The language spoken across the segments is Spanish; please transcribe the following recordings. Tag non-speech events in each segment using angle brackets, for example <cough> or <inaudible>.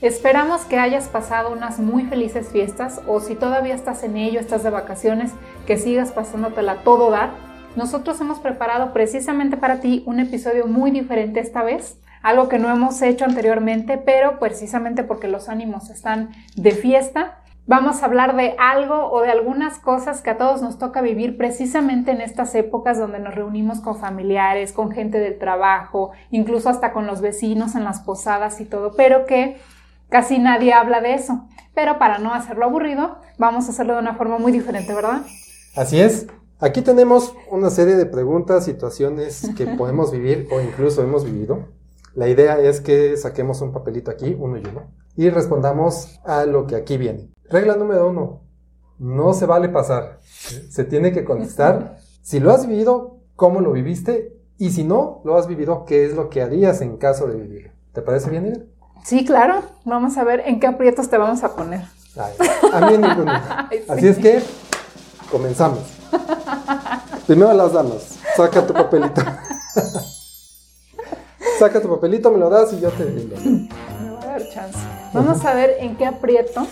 Esperamos que hayas pasado unas muy felices fiestas o si todavía estás en ello, estás de vacaciones, que sigas pasándotela todo dar. Nosotros hemos preparado precisamente para ti un episodio muy diferente esta vez, algo que no hemos hecho anteriormente, pero precisamente porque los ánimos están de fiesta, vamos a hablar de algo o de algunas cosas que a todos nos toca vivir precisamente en estas épocas donde nos reunimos con familiares, con gente del trabajo, incluso hasta con los vecinos en las posadas y todo, pero que casi nadie habla de eso. Pero para no hacerlo aburrido, vamos a hacerlo de una forma muy diferente, ¿verdad? Así es. Aquí tenemos una serie de preguntas, situaciones que <laughs> podemos vivir o incluso hemos vivido. La idea es que saquemos un papelito aquí, uno y uno, y respondamos a lo que aquí viene. Regla número uno, no se vale pasar. Se tiene que contestar si lo has vivido, cómo lo viviste, y si no lo has vivido, qué es lo que harías en caso de vivirlo. ¿Te parece bien, Ida? Sí, claro. Vamos a ver en qué aprietos te vamos a poner. Ay, a mí ninguno. <laughs> Ay, sí. Así es que comenzamos. Primero las damas. Saca tu papelito. <laughs> Saca tu papelito, me lo das y yo te digo. Me va a dar chance. Vamos a ver en qué aprieto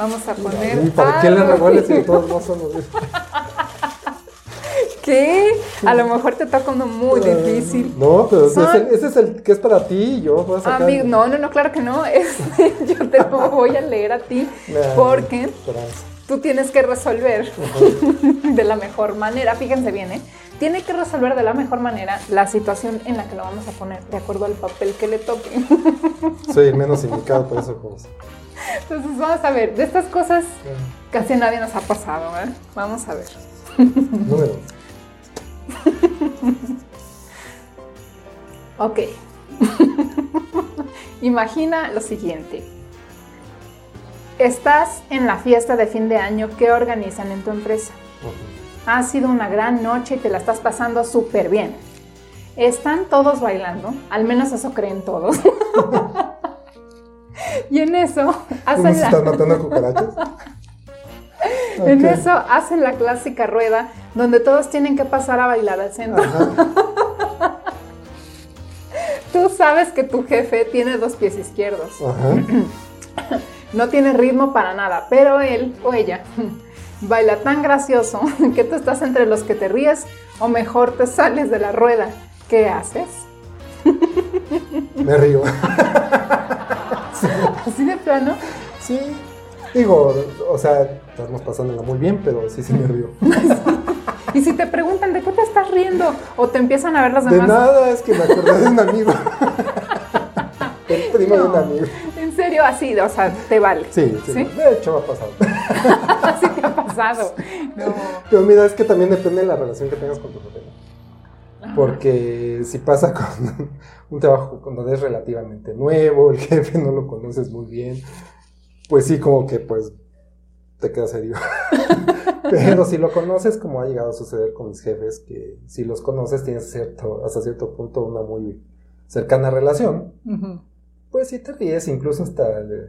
vamos a poner. ¿Y para qué le revuelves si <laughs> todos no somos ¿Qué? A lo mejor te toca uno muy difícil. No, pero ese es, el, ese es el que es para ti y yo voy a sacar. Amigo, no, no, no, claro que no. <laughs> Este, yo te lo voy a leer a ti Nah, porque tú tienes que resolver <laughs> de la mejor manera. Fíjense bien, ¿eh? Tiene que resolver de la mejor manera la situación en la que lo vamos a poner, de acuerdo al papel que le toque. <laughs> Soy el menos indicado por eso. Pues. Entonces, vamos a ver, de estas cosas casi nadie nos ha pasado, ¿eh? Vamos a ver. Número. Ok. <laughs> Imagina lo siguiente. Estás en la fiesta de fin de año que organizan en tu empresa. Ha sido una gran noche y te la estás pasando súper bien. Están todos bailando, al menos eso creen todos. <laughs> y en eso ¿Cómo hacen se la, están matando cucarachas? <laughs> en eso hacen la clásica rueda donde todos tienen que pasar a bailar al centro. <laughs> Tú sabes que tu jefe tiene dos pies izquierdos. ajá. <coughs> No tiene ritmo para nada, pero él o ella <laughs> baila tan gracioso <laughs> que tú estás entre los que te ríes o mejor te sales de la rueda. ¿Qué haces? Me río. Así de plano. Sí. Digo, o sea, estamos pasándola muy bien, pero sí, sí me río. Y si te preguntan de qué te estás riendo o te empiezan a ver De demás. nada, es que me acordé de un amigo. <laughs> El primo de un amigo. En serio, así, o sea, te vale. Sí, sí, ¿Sí? De hecho, ha pasado. <laughs> Así te ha pasado. No. Pero mira, es que también depende de la relación que tengas con tu jefe. Porque si pasa con un trabajo cuando es relativamente nuevo, el jefe no lo conoces muy bien, pues sí, como que pues te queda serio. <laughs> Pero si lo conoces, como ha llegado a suceder con mis jefes, que si los conoces tienes cierto, hasta cierto punto una muy cercana relación, pues sí te ríes, incluso hasta le,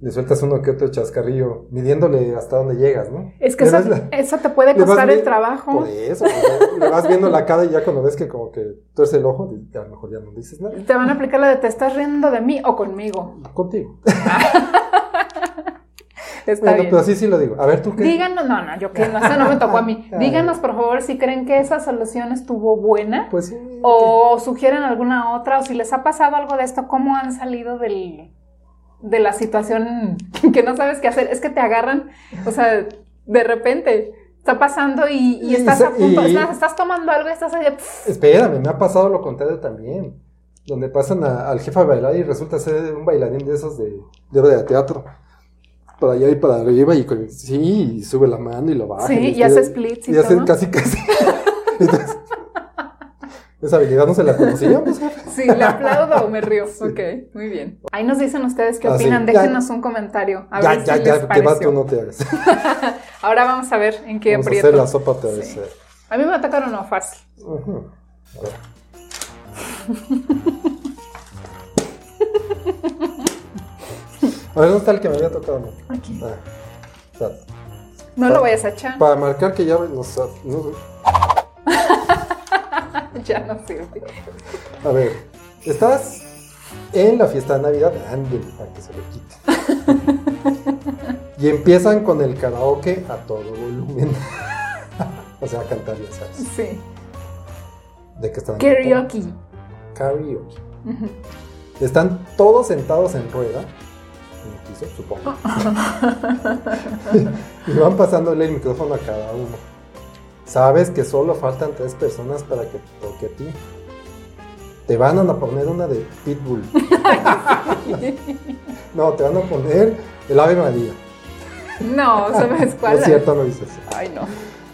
le sueltas uno que otro chascarrillo, midiéndole hasta dónde llegas, ¿no? Es que eso, la- eso te puede <laughs> costar el trabajo. Por eso, pues, le vas viendo la cara y ya cuando ves que como que tuerce el ojo, a lo mejor ya no dices nada. Te van a aplicar la de te estás riendo de mí o conmigo. Contigo. <laughs> Está Bueno, bien. pero sí, sí lo digo. A ver, ¿tú qué? Díganos, no, no, yo que no, eso no me tocó a mí. Ay. <laughs> Díganos, por favor, si creen que esa solución estuvo buena Pues sí. o sugieren alguna otra o si les ha pasado algo de esto, cómo han salido del, de la situación que no sabes qué hacer. Es que te agarran, o sea, de repente está pasando y, estás a punto, y- estás, estás tomando algo y estás ahí, Espérame, me ha pasado lo contrario también. Donde pasan a- al jefe a bailar y resulta ser un bailarín de esos de, de obra de teatro. Para allá y para arriba y con- sí, y sube la mano y lo baja. Sí, y estoy- hace splits y hace todo. casi casi. <laughs> Entonces, esa habilidad no se la conocíamos, jefe. Sí, le aplaudo o me río. <laughs> Ok, muy bien. Ahí nos dicen ustedes qué Ah, sí. opinan. Ya. Déjenos un comentario. A ya, ver ya, si ya, les que vas tú no te hagas. <laughs> Ahora vamos a ver en qué Vamos a hacer la sopa. Sí. eh. A mí me va a tocar uno fácil. Ujú. A A ver, ¿dónde está el que me había tocado? No? Aquí. Ah. No lo vayas a echar. Para marcar que ya nos, no- <laughs> Ya no sirve. A ver, estás en la fiesta de Navidad, ándale, para que se le quite. y empiezan con el karaoke a todo volumen. <laughs> o sea, a cantar, ya sabes. Sí. ¿De qué están? Karaoke. Karaoke. Están todos sentados en rueda, en el piso, supongo. <laughs> y van pasándole el micrófono a cada uno. Sabes que solo faltan tres personas para que toque a ti. Te van a poner una de Pitbull. <laughs> No, te van a poner el Ave María. No, ¿sabes <laughs> cuál? es cierto, no dices. Ay, no.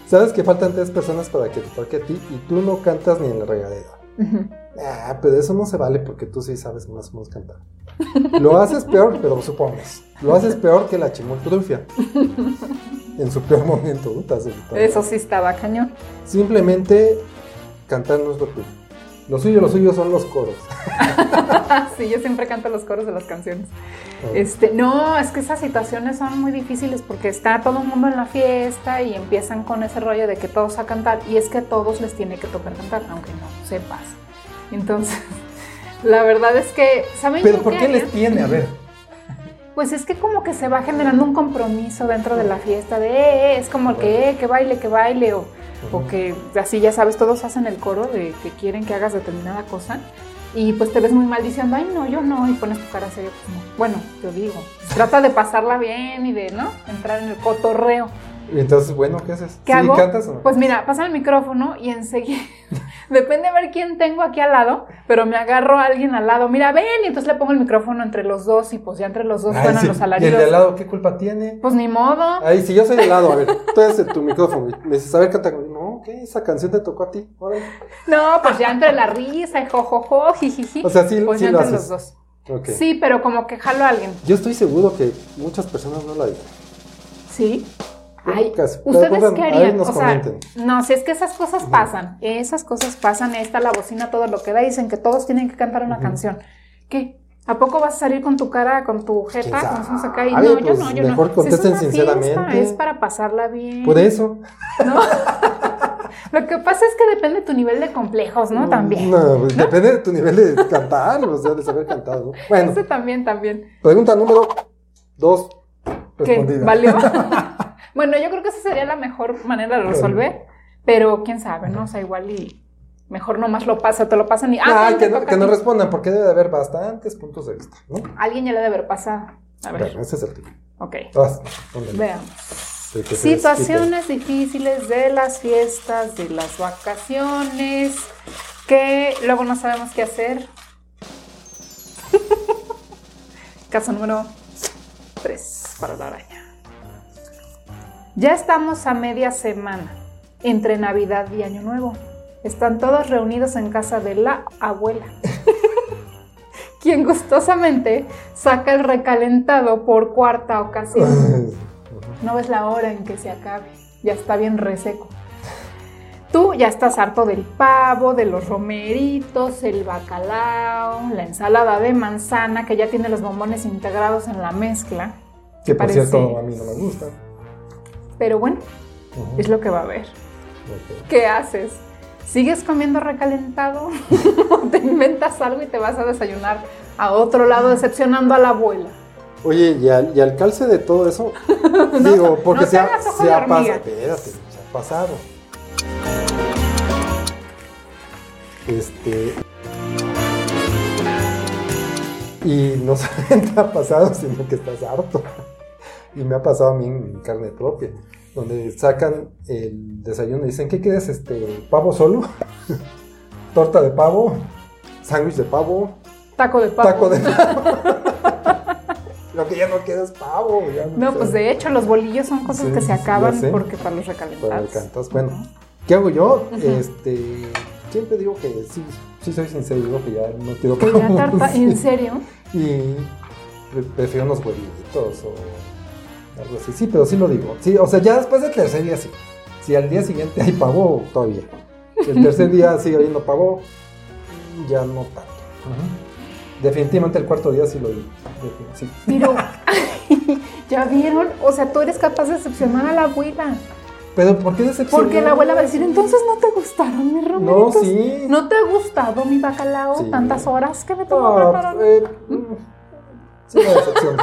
Sabes que faltan tres personas para que te toque a ti y tú no cantas ni en la regadera. Ujú. Ah, pero eso no se vale porque tú sí sabes más o menos cantar. Lo haces peor, pero supongas. Lo haces peor que la chimoltrufia. En su peor momento, ¿no? Eso sí estaba cañón. Simplemente cantar no es lo tuyo. Lo suyo, lo suyo son los coros. <laughs> sí, yo siempre canto los coros de las canciones. Ah. Este, no, es que esas situaciones son muy difíciles porque está todo el mundo en la fiesta y empiezan con ese rollo de que todos a cantar y es que a todos les tiene que tocar cantar, aunque no sepas. Entonces, <laughs> la verdad es que, ¿saben Pero ¿por qué qué les tiene? A ver. Pues es que como que se va generando un compromiso dentro de la fiesta de, eh, eh, es como el que, eh, que baile, que baile, o, o que así ya sabes, todos hacen el coro de que quieren que hagas determinada cosa. Y pues te ves muy mal diciendo, ay, no, yo no, y pones tu cara seria, pues no. Bueno, te digo, trata de pasarla bien y de, ¿no? Entrar en el cotorreo. Entonces, bueno, ¿qué haces? ¿Qué ¿Sí hago? cantas o no? Pues mira, pasa el micrófono y enseguida, <laughs> depende a ver quién tengo aquí al lado, pero me agarro a alguien al lado, mira, ven, y entonces le pongo el micrófono entre los dos y pues ya entre los dos Ay, suenan sí. los ¿Y el alaridos. de al lado qué culpa tiene? Pues ni modo. Ay, si yo soy de lado, a ver, tú eres tu micrófono. y Me dices, a ver, canta. No, ¿qué? Esa canción te tocó a ti. Órale. No, pues ya entre la risa y jojojo, jijiji. O sea, sí, pues sí ya lo entre haces. los dos. Sí, pero como que jalo a alguien. Yo estoy seguro que muchas personas no la dicen. ¿Sí? Ay. ¿ustedes qué harían? O sea, no, si es que esas cosas pasan, esas cosas pasan, está la bocina, todo lo que da, dicen que todos tienen que cantar una canción. ¿Qué? ¿A poco vas a salir con tu cara, con tu ¿Quién jeta? vamos acá y no, yo pues, no, yo mejor no. contesten Si es una fiesta, sinceramente. es para pasarla bien. Por eso. ¿no? <laughs> Lo que pasa es que depende de tu nivel de complejos, ¿no? También. No, pues, depende de tu nivel de cantar, o sea, de saber cantar. ¿no? Bueno, Ese también, también. pregunta número dos. ¿Qué? Respondida. ¿Valió? <laughs> bueno, yo creo que esa sería la mejor manera de resolver, pero quién sabe, ¿no? O sea, igual y mejor nomás lo pasa, te lo pasan y... Ah, Ah, que, no, que respondan, porque debe de haber bastantes puntos de vista, ¿no? Alguien ya le debe haber pasado. A ver, Bueno, ese es el tipo. ok. Vas, póngale. Veamos. Situaciones difíciles de las fiestas, de las vacaciones, que luego no sabemos qué hacer. <laughs> Caso número 3 para la araña. Ya estamos a media semana entre Navidad y Año Nuevo. Están todos reunidos en casa de la abuela, <laughs> quien gustosamente saca el recalentado por cuarta ocasión. <laughs> No ves la hora en que se acabe. Ya está bien reseco. Tú ya estás harto del pavo, de los romeritos, el bacalao, la ensalada de manzana que ya tiene los bombones integrados en la mezcla. Que por Parece- cierto a mí no me gusta. Pero bueno, es lo que va a haber. ¿Qué haces? ¿Sigues comiendo recalentado? <laughs> ¿O te inventas algo y te vas a desayunar a otro lado decepcionando a la abuela? Oye, y al, y al calce de todo eso, <laughs> digo, porque no se, ha, se ha. Espérate, se ha pasado. Este. Y no <laughs> solamente ha pasado, sino que estás harto. Y me ha pasado a mí en carne propia, donde sacan el desayuno y dicen, ¿qué quieres? Este, ¿Pavo solo? <laughs> ¿Torta de pavo? ¿Sándwich de pavo? Taco de pavo. Taco de pavo. <laughs> <laughs> Lo que ya no queda es pavo. ya No, sé. pues de hecho los bolillos son cosas Sí, que se acaban porque para los Para recalentados. el cantas. Bueno, ¿qué hago yo? Este, siempre digo que sí, sí soy sincero, digo que ya no quiero Que ya pavo, tarta, sí. ¿en serio? Y pre- prefiero unos huevitos o algo así. Sí, pero sí lo digo. Sí, o sea, ya después del tercer día sí. Si al día siguiente hay pavo, todavía. Si el tercer día sigue habiendo pavo, ya no tanto. Definitivamente el cuarto día sí lo digo. Sí. Pero, <laughs> ¿ya vieron? O sea, tú eres capaz de decepcionar a la abuela. Pero ¿por qué decepcionó? Porque la abuela va a decir, entonces no te gustaron mis No, romeritos. sí. ¿No te ha gustado mi bacalao Sí. tantas horas que me tomó No, preparar? eh, mm, sí, una decepción.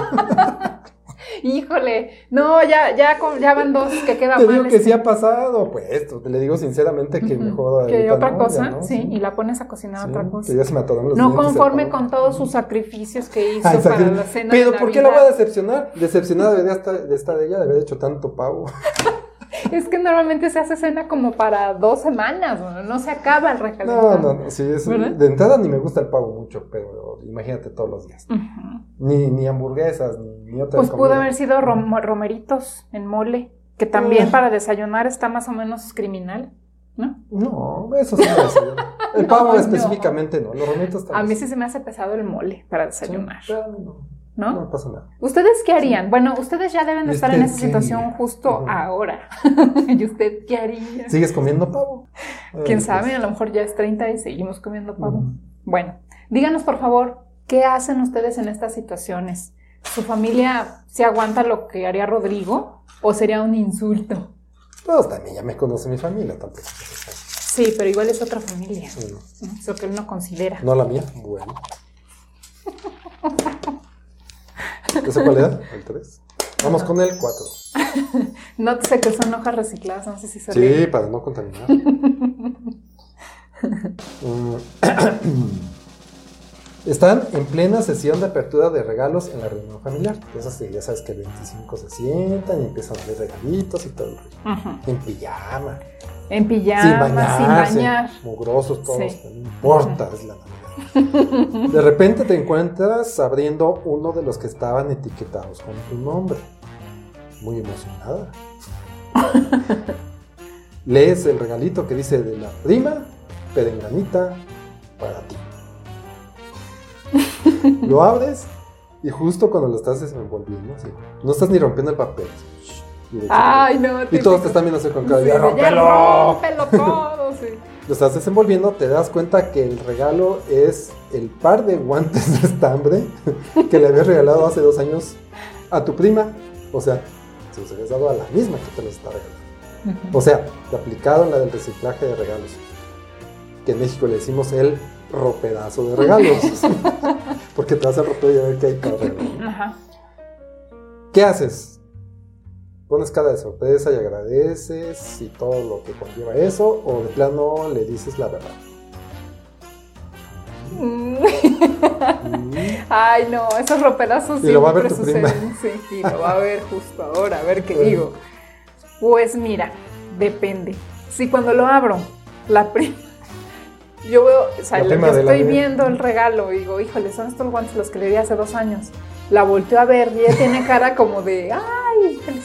Híjole, no, ya, ya, con- ya van dos que quedan Te mal. digo que este. sí ha pasado, pues, le digo sinceramente que Ujú. mejor Que otra no, cosa, ya no, sí, y la pones a cocinar Sí, otra que cosa. ya se me los No conforme con todos sus sacrificios que hizo Ah, para la cena Pero de ¿por qué la voy a decepcionar? Decepcionada debería estar, de estar ella de haber hecho tanto pavo. <laughs> Es que normalmente se hace cena como para dos semanas, ¿no? No se acaba el No, recalentado. no, no, sí, es, de entrada ni me gusta el pavo mucho, pero imagínate todos los días. Ni, ni hamburguesas, ni, ni otra Pues pudo haber sido rom- romeritos en mole, que también para desayunar está más o menos criminal, ¿no? No, eso sí. <laughs> El No, pavo no. específicamente no, los romitos A también. mí sí se me hace pesado el mole para desayunar, Sí, pero a mí no, ¿no? no pasa nada. ¿Ustedes qué harían? Bueno, ustedes ya deben de estar en ¿Usted esa situación justo ahora. <laughs> ¿Y usted qué haría? ¿Sigues comiendo pavo? <laughs> ¿Quién Ay, sabe? A pues. lo mejor ya es 30 y seguimos comiendo pavo. Bueno, díganos por favor, ¿qué hacen ustedes en estas situaciones? ¿Su familia se aguanta lo que haría Rodrigo o sería un insulto? Pues también ya me conoce mi familia, tampoco. Sí, pero igual es otra familia. No, Es lo que él no considera. no la mía, bueno. ¿Ese cuál era? El 3. Vamos con el 4. <laughs> Nótese que son hojas recicladas, no sé si se Sí, para no contaminar. <laughs> Mm. <clears throat> Están en plena sesión de apertura de regalos en la reunión familiar. Eso sí, ya sabes que el 25 se sientan y empiezan a ver regalitos y todo. Ujú. En pijama, En sin pijama, bañarse, sin bañar. mugrosos todos, Sí. no importa, es la Navidad. De repente te encuentras abriendo uno de los que estaban etiquetados con tu nombre. Muy emocionada. <laughs> Lees el regalito que dice de la prima perenganita para ti. Lo abres y justo cuando lo estás envolviendo, así, no estás ni rompiendo el papel. Y, Ay, no. y todos te están viendo así con cara de, Sí, "Ya, ya rómpelo". Rómpelo todo, sí. Lo estás desenvolviendo, te das cuenta que el regalo es el par de guantes <laughs> de estambre que le habías regalado hace dos años a tu prima. O sea, se los habías dado a la misma que te los está regalando. O sea, te aplicaron la del reciclaje de regalos. Que en México le decimos el ropedazo de regalos. <laughs> Porque te vas al ropero y a ver qué hay para regalar. Ajá. ¿Qué haces? Pones cara de sorpresa y agradeces y todo lo que conlleva eso, o de plano le dices la verdad. Mm. <laughs> Ay, no, esos ropedazos Y lo va a ver siempre tu prima. suceden. Sí, y lo va a ver justo ahora, a ver qué Bueno. digo. Pues mira, depende. Si cuando lo abro, la prima. <laughs> Yo veo, o sea, yo estoy viendo el regalo y digo, híjole, son estos guantes los que le di hace dos años. La volteo a ver y ella tiene cara como de, ay,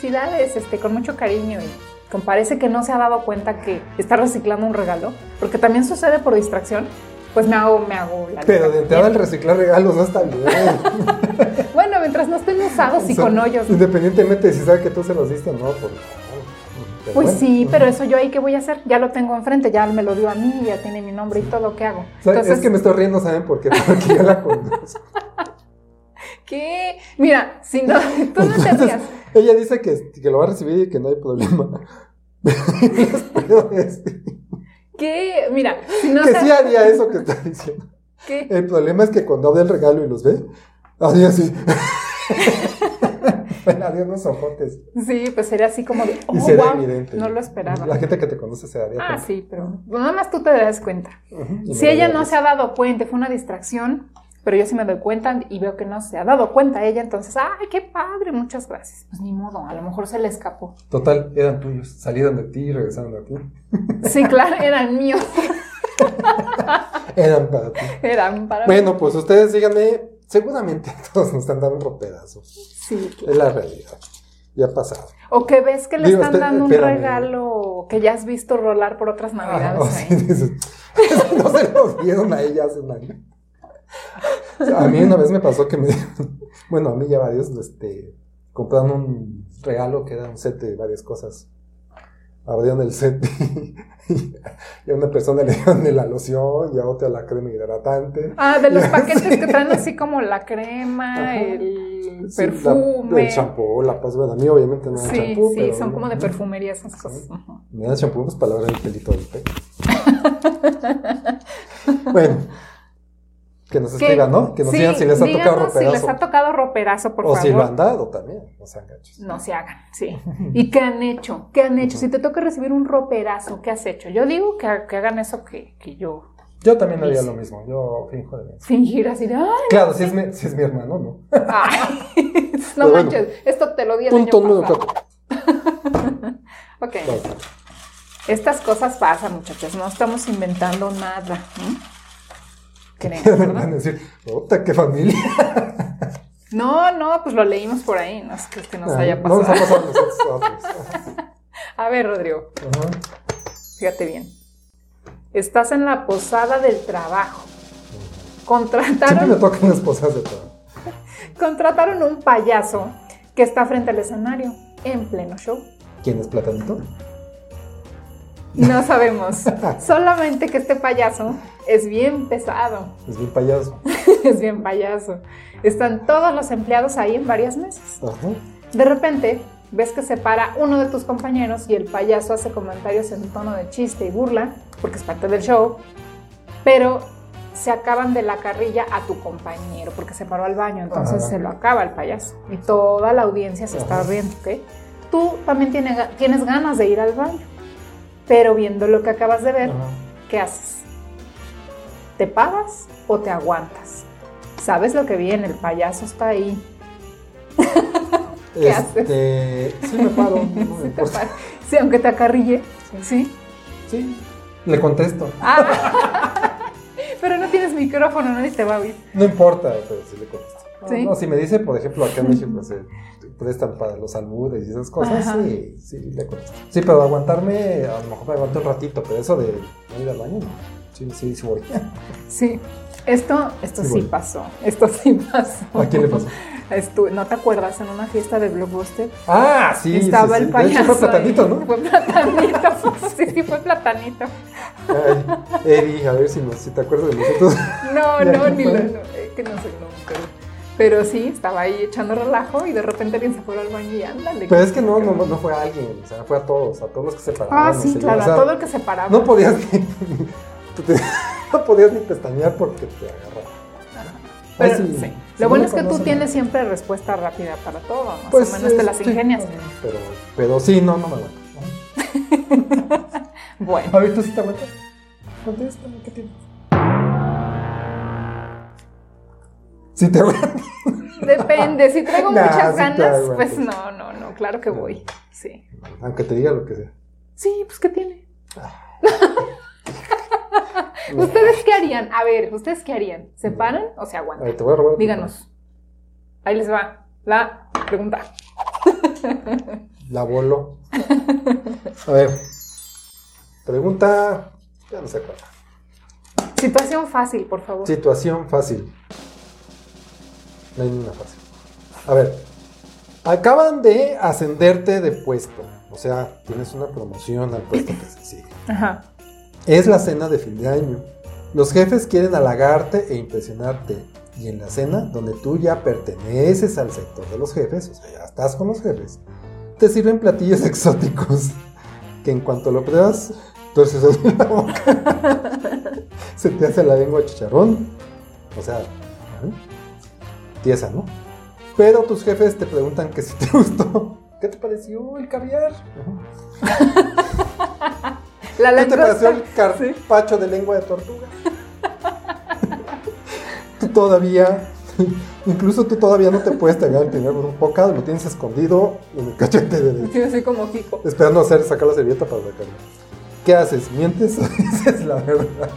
felicidades, este, con mucho cariño. Y como parece que no se ha dado cuenta que está reciclando un regalo, porque también sucede por distracción, pues me hago, me hago la Pero de entrada el reciclar regalos no está bien. <laughs> Bueno, mientras no estén usados y O sea, con hoyos. Independientemente de si sabe que tú se los diste o no, pues no. Pero Pues bueno. sí, pero eso yo ahí qué voy a hacer? Ya lo tengo enfrente, ya me lo dio a mí, ya tiene mi nombre y todo, ¿qué hago? O sea, es que me estoy riendo, ¿saben por qué? Porque yo la conozco. <laughs> ¿qué? Mira, si no, <laughs> tú no te rías. ella dice que, que lo va a recibir y que no hay problema. <laughs> ¿Qué? Mira, si no que se- sí haría eso que está diciendo. ¿qué? El problema es que cuando abre el regalo y los ve, haría así. <laughs> bueno, haría unos ojotes. Sí, pues sería así como de, oh, Y sería wow, evidente. no lo esperaba. La gente que te conoce se daría Ah, cuenta. sí, pero nada más tú te das cuenta. Si ella no se ha dado cuenta, fue una distracción, pero yo sí me doy cuenta y veo que no se ha dado cuenta ella, entonces, ay, qué padre, muchas gracias. Pues ni modo, a lo mejor se le escapó. Total, eran tuyos. Salieron de ti y regresaron a ti. Sí, claro, eran míos, Eran para ti. eran para Bueno, pues ustedes díganme, seguramente <laughs> todos nos están dando un ropedazo. Sí, Es la realidad. Ya ha pasado. O que ves que le Digo, están dando un regalo que ya has visto rolar por otras Ah, navidades. <laughs> sí, dices, <laughs> no se lo dieron a ella hace un año. O <laughs> sea, a mí una vez me pasó que me dieron, <laughs> bueno, a mí ya varios, este, compraron un regalo que era un set de varias cosas. abrieron el set <laughs> y a una persona le dieron de la loción y a otra la crema hidratante. Ah, de los paquetes así. que traen así como la crema, Ajá. el Sí, la- perfume. el champú, la paz, bueno, a mí obviamente no da Sí, champú. sí, pero- son como de perfumería esas cosas. Me da champú pues para lavar el pelito del pelo. bueno, que nos escriban, ¿no? Que nos sí, digan si les ha tocado díganos si roperazo. les ha tocado roperazo, por o favor. si lo han dado también, no sean gachos. No se hagan, sí. <laughs> ¿Y qué han hecho? ¿Qué han hecho? Si te toca recibir un roperazo, ¿qué has hecho? Yo digo que, que hagan eso que, que yo. Yo también haría lo mismo, yo finjo de menso. Fingir así de, ¡ay! Claro, si es, mi, si es mi hermano, ¿no? ay, <laughs> <laughs> no bueno. manches, esto te lo di el Punto año pasado. Ok, estas cosas pasan, muchachos, no estamos inventando nada. <laughs> ¿verdad? decir, puta, qué familia. <laughs> No, no, pues lo leímos por ahí, no es que, es que nos Ah, haya No pasado. nos ha pasado a <laughs> nosotros. a ver, Rodrigo, fíjate bien. Estás en la posada del trabajo. Siempre me Contrataron, tocan las cosas de todo. contrataron un payaso que está frente al escenario en pleno show. ¿Quién es Platanito? No sabemos. <laughs> Solamente que este payaso es bien pesado. Es mi payaso. <laughs> Es bien payaso. Están todos los empleados ahí en varias mesas. Ajá. De repente, ves que se para uno de tus compañeros y el payaso hace comentarios en tono de chiste y burla, porque es parte del show, pero se acaban de la carrilla a tu compañero, porque se paró al baño, entonces Ajá. se lo acaba el payaso. Y toda la audiencia se está riendo, ¿ok? Tú también tiene- tienes ganas de ir al baño, pero viendo lo que acabas de ver, Ajá. ¿qué haces? ¿Te paras o te aguantas? ¿Sabes lo que viene? El payaso está ahí. <laughs> ¿Qué Este, sí me paro, <laughs> no me Sí, te. Sí, aunque te acarrille. Sí. Sí, le contesto. Ah. <laughs> Pero no tienes micrófono, nadie te va a oír. No importa, pero sí le contesto. No, Sí. no, si me dice, por ejemplo, acá en México prestan para los albures y esas cosas, Ajá. sí, sí, le. Sí, pero aguantarme, a lo mejor me aguanto un ratito, pero eso de no ir al baño, no. Sí, sí, sí voy. <laughs> Sí. Esto, esto Sí, pasó. Esto sí pasó. ¿A quién le pasó? <laughs> Estu- ¿No te acuerdas en una fiesta de Blockbuster? Ah, sí, Estaba sí, el sí. payaso. De hecho fue platanito. ¿no? Fue platanito. sí, <laughs> sí, fue platanito. Ay, Eddie, a ver si, nos- si te acuerdas de nosotros. No, ¿Y a no, ni lo. no, eh, que no sé, no, pero, pero sí, estaba ahí echando relajo y de repente alguien se fue al baño y ándale. Pero es que no, no, no fue a alguien, o sea, fue a todos, a todos los que se paraban. Ah, sí, claro, o sea, a todo el que se paraba. No podías ni, <laughs> <laughs> no podías ni pestañear porque te agarraba. Pero, Ay, sí, Lo no bueno es que tú tienes siempre respuesta rápida para todo, más pues, o menos te las ingenias. Pero, pero sí, no, no me aguanto. <laughs> Bueno, A ver, ¿tú sí te aguantas? Contéstame, ¿qué tienes? Sí te depende. Si traigo <laughs> Nah, muchas ganas, pues no, no, no, claro que voy. Sí. Aunque te diga lo que sea. Sí, pues ¿qué tiene? <laughs> <laughs> ¿Ustedes qué harían? A ver, ¿ustedes qué harían? ¿Se paran o se aguantan? te voy a robar. Díganos. Ahí les va la pregunta. La bolo. A ver. Pregunta. Ya no sé cuál. Situación fácil, por favor. Situación fácil. No hay ninguna fácil. A ver. Acaban de ascenderte de puesto. O sea, tienes una promoción al puesto que se sigue. Ajá. Es la cena de fin de año. Los jefes quieren halagarte e impresionarte. Y en la cena, donde tú ya perteneces al sector de los jefes, o sea, ya estás con los jefes, te sirven platillos <laughs> exóticos que en cuanto lo pruebas, así la boca. <laughs> Se te hace la lengua chicharrón. O sea, ¿eh? Tiesa, ¿no? Pero tus jefes te preguntan que si te <laughs> gustó. ¿Qué te pareció el caviar? La ¿Qué te pareció el. Sí. carpacho de lengua de tortuga? tú todavía, incluso tú todavía no te puedes tragar el primer bocado, lo tienes escondido en el cachete de Sí, así como Kiko. esperando hacer, sacar la servilleta para sacarlo. ¿Qué haces? ¿Mientes o <laughs> dices la verdad?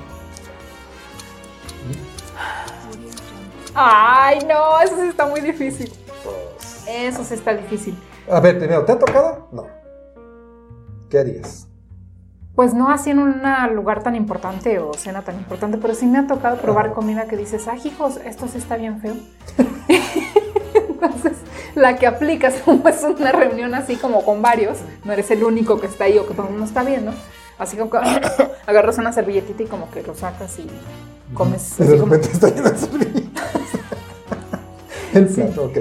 Ay, no, eso sí está muy difícil. Pues, Eso sí está difícil. a ver, primero, ¿te ha tocado? No. ¿Qué harías? Pues no así en un lugar tan importante o cena tan importante, pero sí me ha tocado probar Ajá. comida que dices, ay, hijos, esto sí está bien feo. <laughs> Entonces, la que aplicas, <laughs> como es una reunión así como con varios, no eres el único que está ahí o que todo el mundo está viendo, así como que <coughs> agarras una servilletita y como que lo sacas y comes. De como- repente está lleno de. El plato, ok.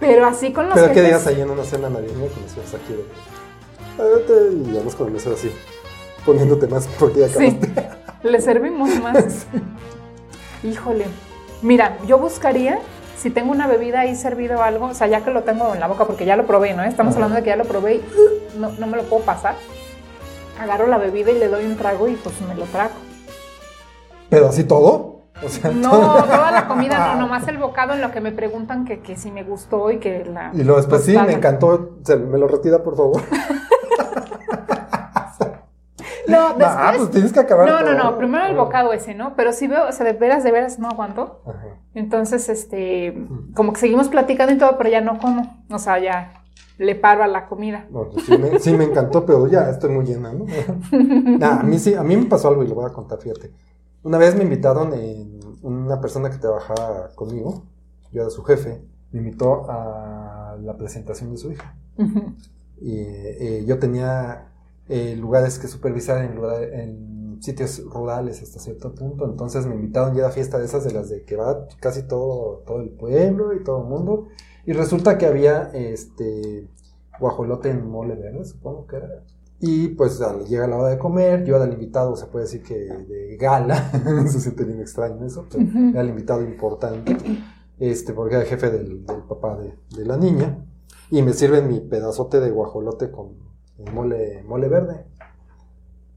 pero así con los Pero qué jefes- días ahí en una cena navideña que nos ibas aquí de. Y vamos con el mesero así, poniéndote más porque ya Sí, acabaste. <laughs> le servimos más. <laughs> Híjole. Mira, yo buscaría, si tengo una bebida ahí servido o algo, o sea, ya que lo tengo en la boca, porque ya lo probé, ¿no? Estamos Ajá. hablando de que ya lo probé y no, no me lo puedo pasar. Agarro la bebida y le doy un trago y pues me lo trago. Pero así todo. O sea, No, todo. toda la comida no, <laughs> nomás el bocado en lo que me preguntan que, que si me gustó y que la... Y luego después sí, tostada. me encantó. Se- me lo retira, por favor. <laughs> <laughs> No, después... Ah, pues tienes que acabar. no, no, todo. no, primero el bocado ese, ¿no? Pero si veo, o sea, de veras, de veras no aguanto. Ajá. Entonces, este, como que seguimos platicando y todo, pero ya no como. O sea, ya le paro a la comida. No, pues sí, me, sí me encantó, pero ya estoy muy llena, ¿no? Nah, a mí sí, a mí me pasó algo y lo voy a contar, fíjate. Una vez me invitaron, en- una persona que trabajaba conmigo, yo era su jefe, me invitó a la presentación de su hija. Y eh, yo tenía eh, lugares que supervisar en, lugar- en sitios rurales hasta cierto punto, entonces me invitaron ya a fiesta de esas de las de que va casi todo, todo el pueblo y todo el mundo. Y resulta que había este guajolote en mole verde, supongo que era. Y pues al- llega la hora de comer, yo era el invitado, se puede decir que de gala, <laughs> se siente bien extraño eso, pero era el invitado importante, este, porque era el jefe del, del papá de, de la niña, y me sirven mi pedazote de guajolote con mole, mole verde.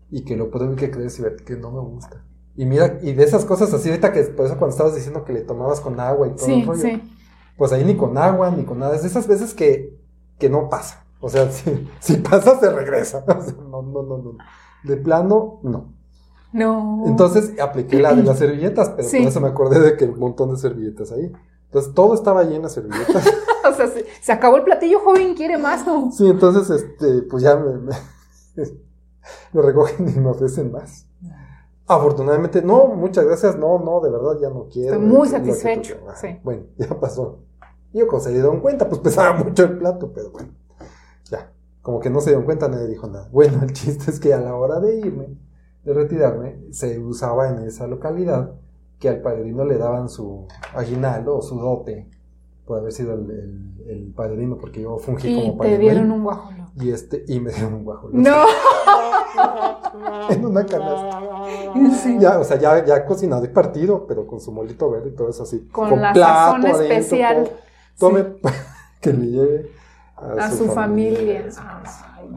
Y que lo puedo que crees que no me gusta. Y mira, y de esas cosas así, ahorita que por eso cuando estabas diciendo que le tomabas con agua y todo el rollo, sí. pues ahí ni con agua, ni con nada. Es de esas veces que, que no pasa. O sea, <laughs> si, si pasa, se regresa. <laughs> O sea, no, no, no, no. De plano, no. No. Entonces apliqué la de las servilletas, pero Sí. por eso me acordé de que un montón de servilletas ahí. Entonces todo estaba lleno de servilletas. <laughs> o sea, se, se acabó el platillo, joven, quiere más. ¿no? Sí, entonces, este, pues ya me, me- lo recogen y me ofrecen más. Afortunadamente, no, muchas gracias, no, no, de verdad ya no quiero. Estoy muy tú satisfecho, sí. Bueno, ya pasó. Yo como se dieron cuenta, pues pesaba mucho el plato, pero bueno. Como que no se dieron cuenta, nadie dijo nada. <laughs> Bueno, el chiste es que a la hora de irme, de retirarme, se usaba en esa localidad que al padrino le daban su aguinaldo o su dote, por haber sido el, el- el padrino, porque yo fungí Y como te padrino. dieron ahí. un guajolo. Y este, y me dieron un guajolote. No. <laughs> <laughs> En una canasta. Sí. Ya, o sea, ya, ya cocinado y partido, pero con su molito verde y todo eso así. Con la sazón especial. todo. Tome que le lleve a, A su familia. Ay.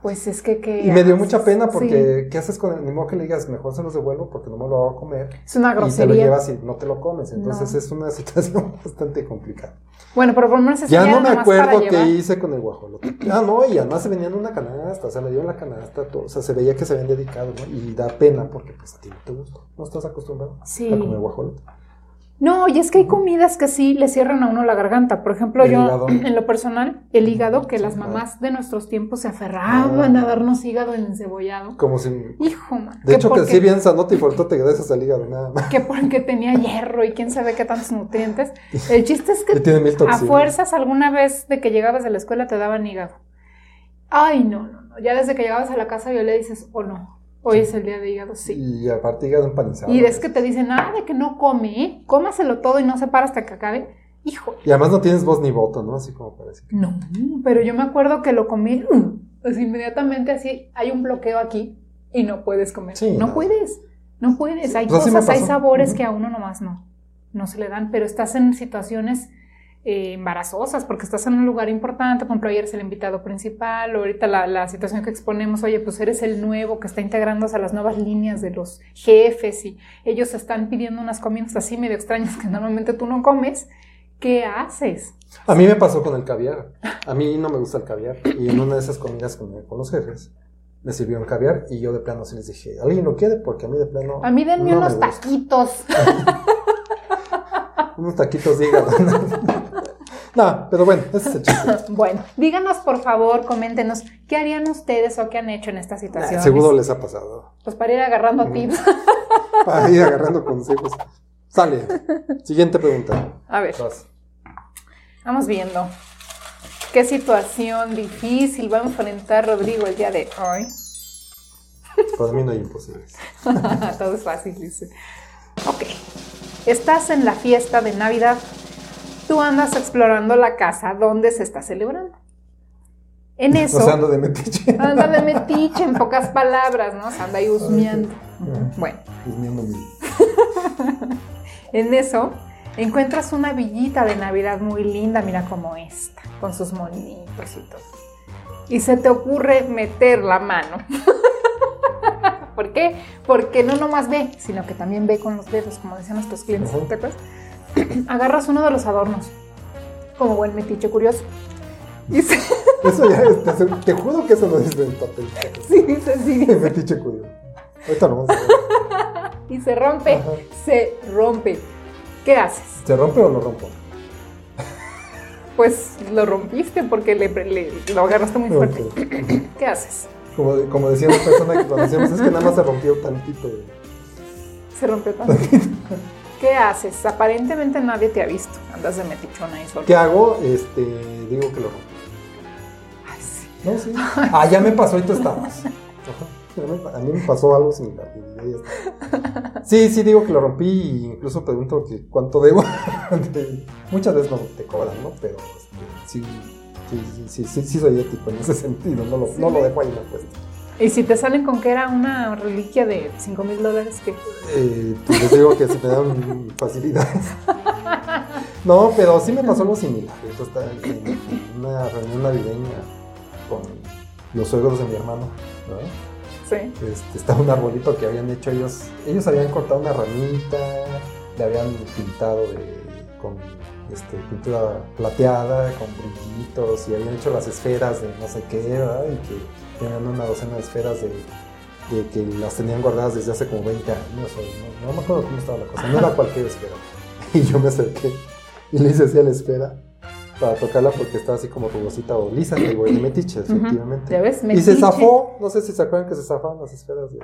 Pues es que, Y me dio mucha pena porque, Sí. ¿qué haces con el ni modo que le digas, mejor se los devuelvo porque no me lo voy a comer? Es una Y te lo grosería. llevas y no te lo comes. Entonces No. es una <laughs> situación bastante complicada. Bueno, pero por lo menos Ya no me acuerdo qué hice con el guajolote. <clears throat> Ah, no, y además se venía en una canasta, o sea, me dio en la canasta, todo, o sea, se veía que se habían dedicado, ¿no? Y da pena porque pues a ti no te gusta, no estás acostumbrado Sí. a comer guajolote. No, y es que hay comidas que sí le cierran a uno la garganta. Por ejemplo, yo, hígado. en lo personal, el hígado, que las mamás de nuestros tiempos se aferraban Ah. a darnos hígado encebollado. Como si... Hijo, man. De hecho, porque, crecí bien sanote y fortote gracias al hígado, nada más. Que porque tenía hierro y quién sabe qué tantos nutrientes. El chiste es que <laughs> tiene mil a fuerzas alguna vez de que llegabas de la escuela te daban hígado. Ay, no, no, no. Ya desde que llegabas a la casa yo le dices, oh no, hoy es el día de hígado, sí. Y aparte hígado empanizado. Y es que te dicen, nada de que no come, ¿eh? Cómaselo todo y no se para hasta que acabe. Hijo, Y además no tienes voz ni voto, ¿no? Así como parece. que- No, pero yo me acuerdo que lo comí, así inmediatamente así, hay un bloqueo aquí y no puedes comer. Sí, no no. puedes, no puedes. Hay Pues cosas, hay sabores que a uno nomás no, no se le dan, pero estás en situaciones eh, embarazosas porque estás en un lugar importante, por ejemplo, ayer es el invitado principal, o ahorita la, la situación que exponemos, oye, pues eres el nuevo que está integrándose a las nuevas líneas de los jefes y ellos están pidiendo unas comidas así medio extrañas que normalmente tú no comes. ¿Qué haces? A mí me pasó con el caviar. A mí no me gusta el caviar. Y en una de esas comidas con, con los jefes, me sirvieron caviar y yo de plano sí les dije, ¿alguien lo quiere? Porque a mí de plano. A mí denme no me unos taquitos. <laughs> Unos taquitos de hígado. No, pero bueno, ese es el chiste. <laughs> Bueno, díganos por favor, coméntenos qué harían ustedes o qué han hecho en esta situación. Seguro les ha pasado. Pues para ir agarrando Ujú. tips. <laughs> Para ir agarrando consejos. Sale. Siguiente pregunta. A ver, Vas. Vamos viendo qué situación difícil va a enfrentar Rodrigo el día de hoy. <laughs> Para mí no hay imposibles. Todo es fácil, dice. Ok. Estás en la fiesta de Navidad. Tú andas explorando la casa donde se está celebrando. En eso. O sea, ando de metiche. Anda de metiche, en pocas palabras, ¿no? Se anda ahí husmeando. Bueno, Husmeando <laughs> en eso encuentras una villita de Navidad muy linda, mira como esta, con sus monitos y todo. Y se te ocurre meter la mano. <laughs> ¿Por qué? Porque no nomás ve, sino que también ve con los dedos, como decían nuestros clientes. ¿Te acuerdas? <clears throat> Agarras uno de los adornos, como buen metiche curioso. Y se, <laughs> Eso ya, es- te, te juro que eso no es del papel. sí, dice, sí, dice. Metiche curioso. Ahorita lo vamos a ver. <laughs> y se rompe, Ajá. se rompe. ¿Qué haces? ¿Se rompe o lo rompo? Pues lo rompiste porque le, le- lo agarraste muy fuerte. Ok. <clears throat> ¿Qué haces? Como, como decía una persona que conocíamos, es que nada más se rompió tantito. Se rompió tanto. <laughs> ¿Qué haces? Aparentemente nadie te ha visto. Andas de metichona ahí solo. ¿Qué hago? Este, digo que lo rompo. Ay, sí. No, sí. <laughs> Ah, ya me pasó y tú estabas. A mí me pasó algo similar. y ya está. Sí, sí, digo que lo rompí y incluso pregunto que cuánto debo. <laughs> De- Muchas veces no te cobran, ¿no? Pero este, sí, sí, sí, sí, sí, sí soy ético en ese sentido. No lo, no lo dejo ahí en la. Y si te salen con que era una reliquia de 5 mil dólares, ¿qué? Eh, pues les digo que se me dan facilidades. No, pero sí me pasó algo similar. Esto está en, en una reunión navideña con los suegros de mi hermano. ¿no? Sí. Este, estaba un arbolito que habían hecho ellos. Ellos habían cortado una ramita, le habían pintado de- con este, pintura plateada, con brillitos, y habían hecho las esferas de no sé qué, ¿verdad? y que tenían una docena de esferas de, de que las tenían guardadas desde hace como 20 años, o no, no me acuerdo cómo estaba la cosa, no era cualquier esfera. <laughs> Y yo me acerqué y le hice así a la esfera para tocarla porque estaba así como rugosita o lisa, que güey, de metiche, efectivamente. ¿Ya ves? Y se Metiche. zafó, no sé si se acuerdan que se zafan las esferas de,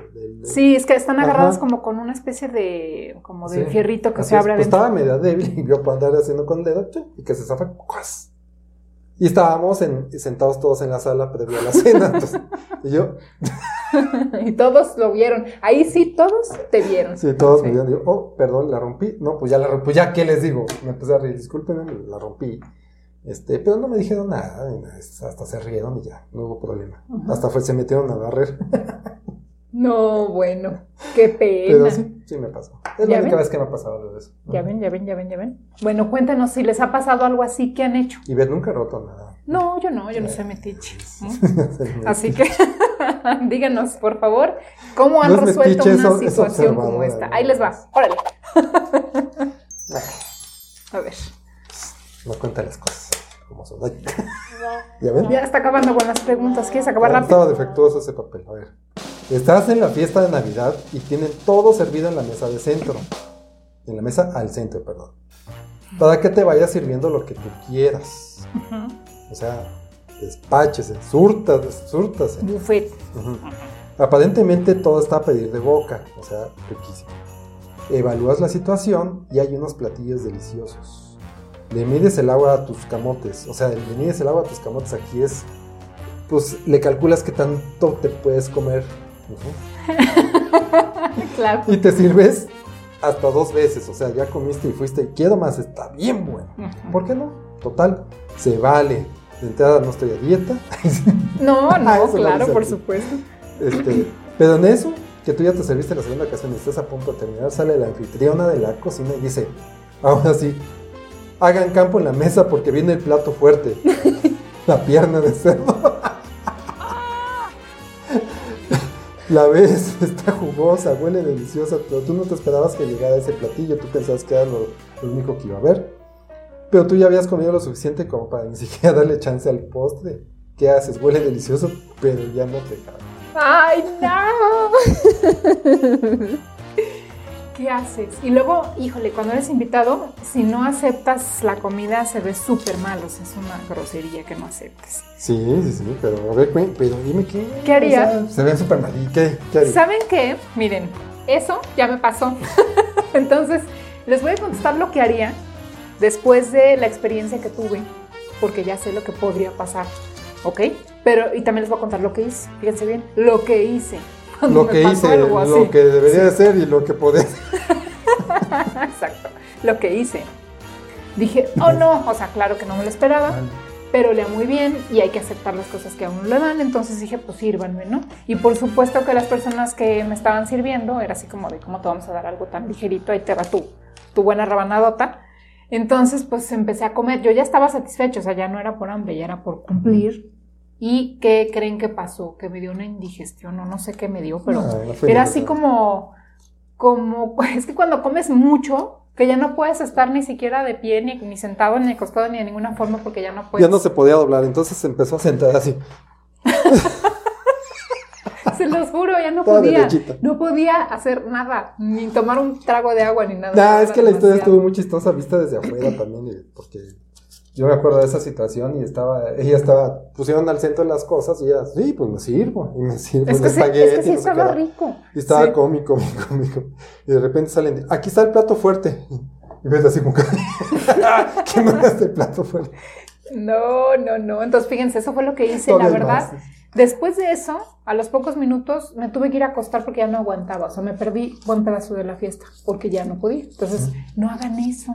Sí, es que están Ajá. agarradas como con una especie de como de Sí, fierrito que así se abre pues adentro. estaba media débil <laughs> y vio para andar haciendo con el dedo y que se zafa ¡cuas! Y estábamos en- sentados todos en la sala previo a la cena. entonces, y yo, <laughs> y todos lo vieron. Ahí sí, todos te vieron. sí, todos Sí. me vieron, digo, oh, perdón, la rompí. No, pues ya la rompí, pues ya, ¿qué les digo? Me empecé a reír, discúlpenme, la rompí. Este, pero no me dijeron nada, hasta se rieron y ya, no hubo problema. Ajá. Hasta fue, se metieron a barrer. No, bueno, qué pena. Pero sí, sí me pasó. Es la ¿Ya única ven? vez que me ha pasado algo de eso. Ya ven, ya ven, ya ven, ya ven. Bueno, cuéntanos si les ha pasado algo así, ¿qué han hecho? Y ver, nunca he roto nada. No, yo no, yo no soy metiche. ¿no? <laughs> Sí. Así que <laughs> díganos, por favor, cómo han No es resuelto metiche, una situación como esta. ¿no? Ahí les va, órale. <laughs> A ver. No cuenta las cosas como son. ¿Ya ven? Ya está acabando con las preguntas. ¿Quieres acabar Ah, rápido? Estaba defectuoso ese papel. A ver. Estás en la fiesta de Navidad y tienen todo servido en la mesa de centro. En la mesa al centro, perdón. Para que te vayas sirviendo lo que tú quieras. Ujú. O sea, despáchese, surtas, surtase. Buffet. Ujú. Aparentemente todo está a pedir de boca, o sea, riquísimo. Evalúas la situación y hay unos platillos deliciosos. Le mides el agua a tus camotes, o sea, le mides el agua a tus camotes aquí es, pues le calculas qué tanto te puedes comer. <laughs> Claro. Y te sirves hasta dos veces, o sea, ya comiste y fuiste y quiero más, está bien bueno. ¿Por qué no? Total, se vale. De entrada no estoy a dieta. No, <laughs> Ah, no, lo claro, por supuesto. Este, pero en eso, que tú ya te serviste la segunda ocasión y estás a punto de terminar, sale la anfitriona de la cocina y dice, ahora sí, hagan campo en la mesa porque viene el plato fuerte, <laughs> la pierna de cerdo. La ves, <laughs> está jugosa, huele deliciosa, pero tú no te esperabas que llegara ese platillo, tú pensabas que era lo, lo único que iba a haber. Pero tú ya habías comido lo suficiente como para ni <laughs> siquiera darle chance al postre. ¿Qué haces? Huele delicioso, pero ya no te cabe. ¡Ay, no! <laughs> ¿Qué haces? Y luego, híjole, cuando eres invitado, si no aceptas la comida, se ve súper mal. O sea, es una grosería que no aceptes. Sí, sí, sí, pero a ver, pero dime qué. ¿Qué haría? O sea, se ven súper mal. ¿Y qué? ¿Qué haría? ¿Saben qué? Miren, eso ya me pasó. <laughs> Entonces, les voy a contestar lo que haría después de la experiencia que tuve, porque ya sé lo que podría pasar, ¿ok? Pero, y también les voy a contar lo que hice, fíjense bien, lo que hice. Cuando Lo me que pasó hice, algo así. lo que debería de ser y lo que podía ser. <laughs> Exacto, lo que hice. Dije, oh no, o sea, claro que no me lo esperaba, pero lea muy bien y hay que aceptar las cosas que a uno le dan. Entonces dije, pues sírvanme, ¿no? Y por supuesto que las personas que me estaban sirviendo era así como de, ¿cómo te vamos a dar algo tan ligerito? Ahí te va tu, tu buena rabanadota. Entonces, pues empecé a comer. Yo ya estaba satisfecho, o sea, ya no era por hambre, ya era por cumplir. ¿Y qué creen que pasó? Que me dio una indigestión o no sé qué me dio, pero era así como, como, <laughs> es que cuando comes mucho, que ya no puedes estar ni siquiera de pie, ni, ni sentado, ni acostado, ni de ninguna forma, porque ya no puedes. Ya no se podía doblar, entonces se empezó a sentar así. <laughs> Se los juro, ya no Toda podía. derechita. No podía hacer nada, ni tomar un trago de agua, ni nada. Nah, es que la historia estuvo muy chistosa vista desde afuera también, porque yo me acuerdo de esa situación y estaba, ella estaba, pusieron al centro las cosas y ella, sí, pues me sirvo, y me sirvo Es el que, sí, es que sí no sé qué estaba rico. Y estaba Sí. cómico, cómico, cómico. Y de repente salen, aquí está el plato fuerte. Y ves así como no era este plato fuerte. No, no, no. Entonces, fíjense, eso fue lo que hice, Todavía la verdad. más. Después de eso, a los pocos minutos me tuve que ir a acostar porque ya no aguantaba. O sea, me perdí buen pedazo de la fiesta porque ya no podía. Entonces, no hagan eso.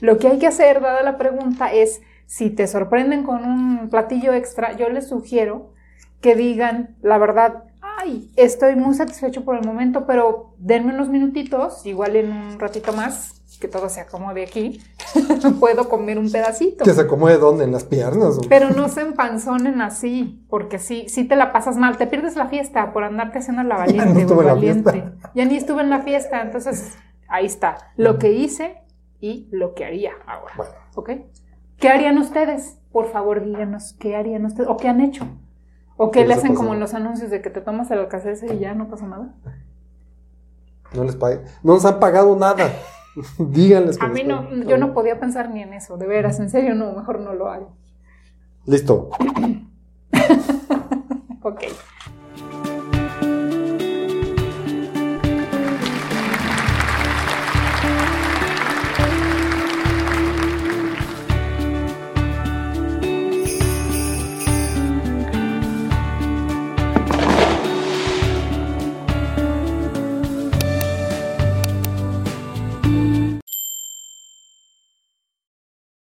Lo que hay que hacer, dada la pregunta, es si te sorprenden con un platillo extra, yo les sugiero que digan la verdad. Ay, estoy muy satisfecho por el momento, pero denme unos minutitos, igual en un ratito más, que todo se acomode aquí, <laughs> puedo comer un pedacito. Que se acomode dónde, en las piernas. o- Pero no se empanzonen así, porque sí, sí te la pasas mal, te pierdes la fiesta por andarte haciendo la <laughs> valiente no estuve o en la valiente. fiesta. Ya ni estuve en la fiesta, entonces ahí está, lo que hice y lo que haría ahora. Bueno. ¿Ok? ¿Qué harían ustedes? Por favor, díganos qué harían ustedes o qué han hecho. O qué ¿Qué le hacen como en los anuncios de que te tomas el alcacelser y ya no pasa nada. No les pague. No nos han pagado nada. <laughs> Díganles que A mí no, yo no podía pensar ni en eso, de veras, en serio, no, mejor no lo hago. Listo. <laughs> Ok.